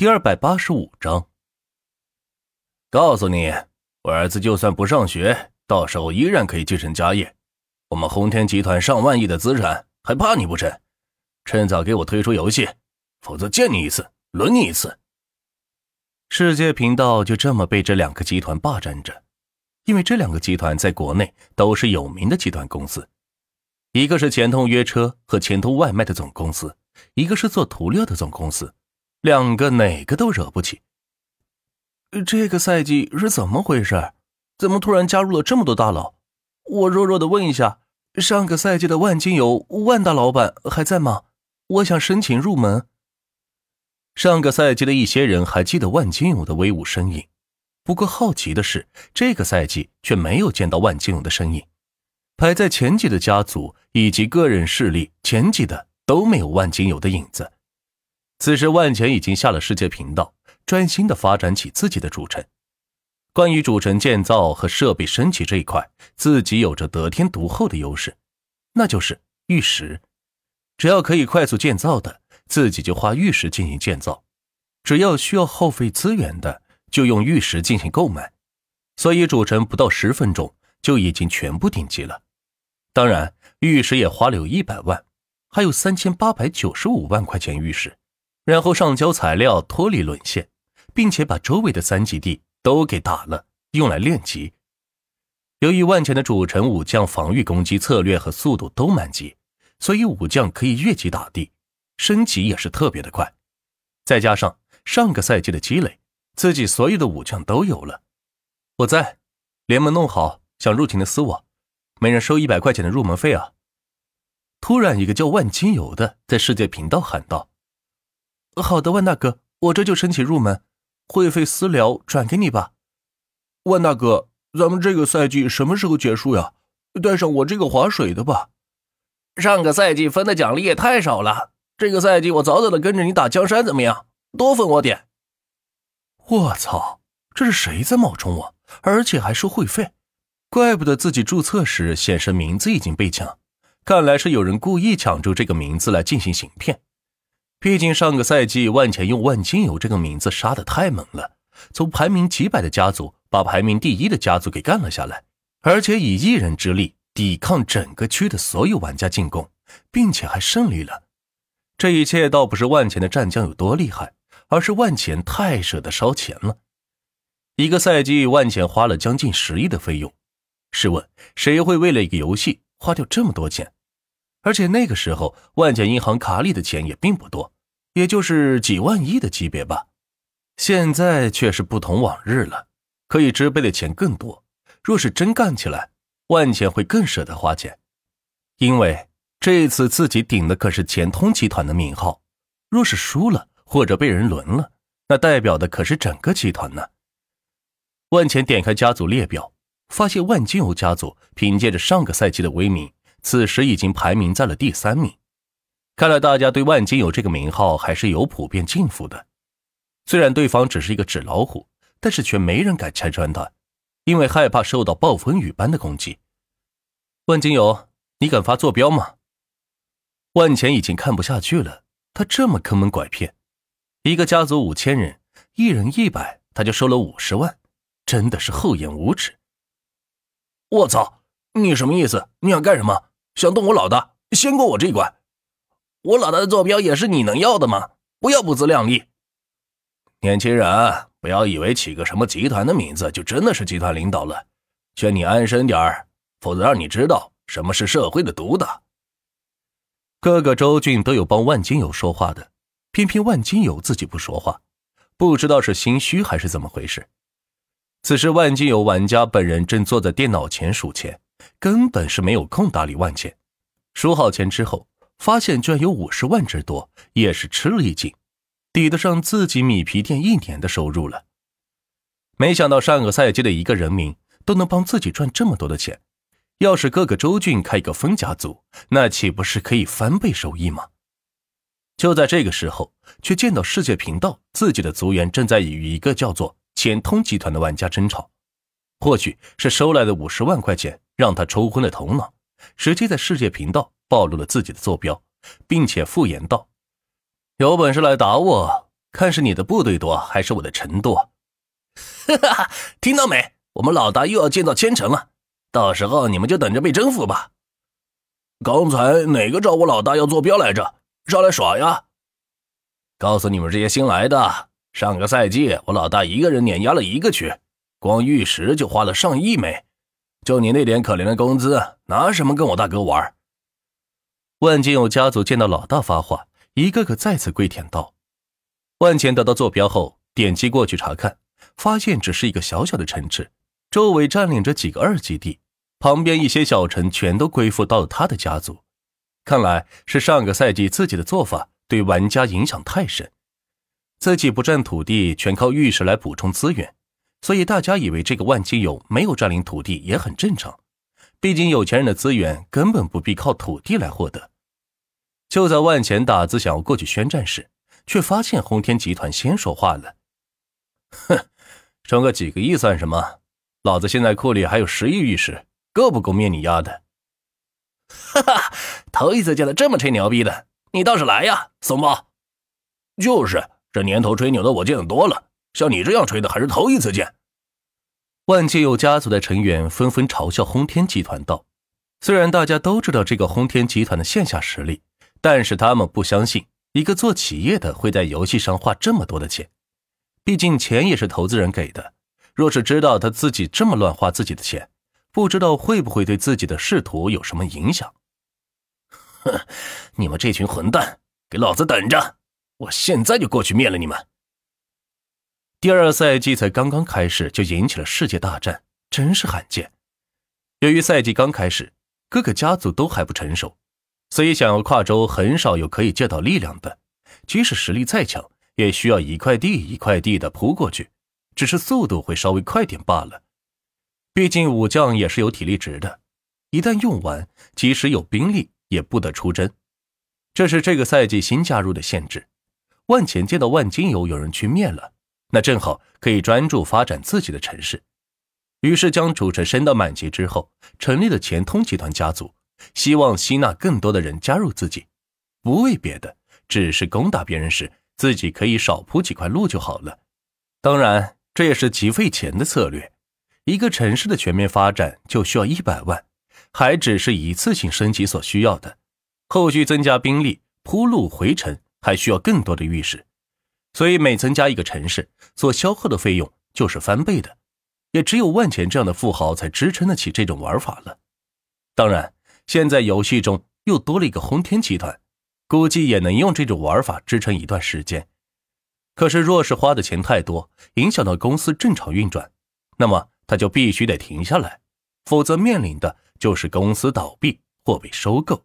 第二百八十五章。告诉你，我儿子就算不上学，到时候依然可以继承家业。我们宏天集团上万亿的资产，还怕你不成？趁早给我退出游戏，否则见你一次，轮你一次。世界频道就这么被这两个集团霸占着，因为这两个集团在国内都是有名的集团公司，一个是钱通约车和钱通外卖的总公司，一个是做涂料的总公司。两个哪个都惹不起。这个赛季是怎么回事？怎么突然加入了这么多大佬？我弱弱的问一下，上个赛季的万金油万大老板还在吗？我想申请入门。上个赛季的一些人还记得万金油的威武身影，不过好奇的是，这个赛季却没有见到万金油的身影。排在前几的家族以及个人势力前几的都没有万金油的影子。此时，万钱已经下了世界频道，专心的发展起自己的主城。关于主城建造和设备升级这一块，自己有着得天独厚的优势，那就是玉石。只要可以快速建造的，自己就花玉石进行建造；只要需要耗费资源的，就用玉石进行购买。所以，主城不到十分钟就已经全部顶级了。当然，玉石也花了有一百万，还有三千八百九十五万块钱玉石。然后上交材料脱离沦陷，并且把周围的三级地都给打了，用来练级。由于万钱的主城武将防御攻击策略和速度都满级，所以武将可以越级打地，升级也是特别的快。再加上上个赛季的积累，自己所有的武将都有了。我在，联盟弄好，想入廷的私我，每人收一百块钱的入门费啊！突然，一个叫万金油的在世界频道喊道。好的，万大哥，我这就申请入门，会费私聊转给你吧。万大哥，咱们这个赛季什么时候结束呀？带上我这个划水的吧。上个赛季分的奖励也太少了，这个赛季我早早的跟着你打江山，怎么样？多分我点。我操，这是谁在冒充我？而且还收会费？怪不得自己注册时显示名字已经被抢，看来是有人故意抢注这个名字来进行行骗。毕竟上个赛季万钱用万金油这个名字杀的太猛了，从排名几百的家族把排名第一的家族给干了下来，而且以一人之力抵抗整个区的所有玩家进攻，并且还胜利了。这一切倒不是万钱的战将有多厉害，而是万钱太舍得烧钱了。一个赛季，万钱花了将近十亿的费用。试问，谁会为了一个游戏花掉这么多钱？而且那个时候，万钱银行卡里的钱也并不多，也就是几万亿的级别吧。现在却是不同往日了，可以支配的钱更多。若是真干起来，万钱会更舍得花钱，因为这次自己顶的可是钱通集团的名号。若是输了或者被人轮了，那代表的可是整个集团呢。万钱点开家族列表，发现万金油家族凭借着上个赛季的威名。此时已经排名在了第三名，看来大家对万金油这个名号还是有普遍敬服的。虽然对方只是一个纸老虎，但是却没人敢拆穿他，因为害怕受到暴风雨般的攻击。万金油，你敢发坐标吗？万钱已经看不下去了，他这么坑蒙拐骗，一个家族五千人，一人一百，他就收了五十万，真的是厚颜无耻！我操，你什么意思？你想干什么？想动我老大，先过我这一关。我老大的坐标也是你能要的吗？不要不自量力。年轻人，不要以为起个什么集团的名字就真的是集团领导了。劝你安生点儿，否则让你知道什么是社会的毒打。各个州郡都有帮万金油说话的，偏偏万金油自己不说话，不知道是心虚还是怎么回事。此时，万金油玩家本人正坐在电脑前数钱。根本是没有空打理万钱，数好钱之后，发现居然有五十万之多，也是吃了一惊，抵得上自己米皮店一年的收入了。没想到上个赛季的一个人名都能帮自己赚这么多的钱，要是各个州郡开一个分家族，那岂不是可以翻倍收益吗？就在这个时候，却见到世界频道自己的族员正在与一个叫做钱通集团的玩家争吵。或许是收来的五十万块钱让他抽昏了头脑，直接在世界频道暴露了自己的坐标，并且附言道：“有本事来打我，看是你的部队多，还是我的城多。哈哈，听到没？我们老大又要建造千城了，到时候你们就等着被征服吧。刚才哪个找我老大要坐标来着？上来耍呀！告诉你们这些新来的，上个赛季我老大一个人碾压了一个区，光玉石就花了上亿枚，就你那点可怜的工资，拿什么跟我大哥玩？万金有家族见到老大发话，一个个再次跪舔道：“万钱得到坐标后，点击过去查看，发现只是一个小小的城池，周围占领着几个二级地，旁边一些小城全都归附到了他的家族。看来是上个赛季自己的做法。”对玩家影响太深，自己不占土地，全靠玉石来补充资源，所以大家以为这个万金油没有占领土地也很正常。毕竟有钱人的资源根本不必靠土地来获得。就在万钱打字想要过去宣战时，却发现轰天集团先说话了：“哼，充个几个亿算什么？老子现在库里还有十亿玉石，够不够灭你丫的？” 哈哈，头一次见到这么吹牛逼的。你倒是来呀，怂包！就是这年头吹牛的我见得多了，像你这样吹的还是头一次见。万界有家族的成员纷纷嘲笑轰天集团道：“虽然大家都知道这个轰天集团的线下实力，但是他们不相信一个做企业的会在游戏上花这么多的钱。毕竟钱也是投资人给的，若是知道他自己这么乱花自己的钱，不知道会不会对自己的仕途有什么影响。”哼，你们这群混蛋，给老子等着！我现在就过去灭了你们。第二赛季才刚刚开始，就引起了世界大战，真是罕见。由于赛季刚开始，各个家族都还不成熟，所以想要跨州，很少有可以借到力量的。即使实力再强，也需要一块地一块地的铺过去，只是速度会稍微快点罢了。毕竟武将也是有体力值的，一旦用完，即使有兵力。也不得出征，这是这个赛季新加入的限制。万钱见到万金油有人去灭了，那正好可以专注发展自己的城市。于是将主城升到满级之后，成立了钱通集团家族，希望吸纳更多的人加入自己。不为别的，只是攻打别人时自己可以少铺几块路就好了。当然，这也是极费钱的策略。一个城市的全面发展就需要一百万。还只是一次性升级所需要的，后续增加兵力、铺路回城还需要更多的玉石，所以每增加一个城市，所消耗的费用就是翻倍的。也只有万钱这样的富豪才支撑得起这种玩法了。当然，现在游戏中又多了一个轰天集团，估计也能用这种玩法支撑一段时间。可是，若是花的钱太多，影响到公司正常运转，那么他就必须得停下来，否则面临的。就是公司倒闭或被收购。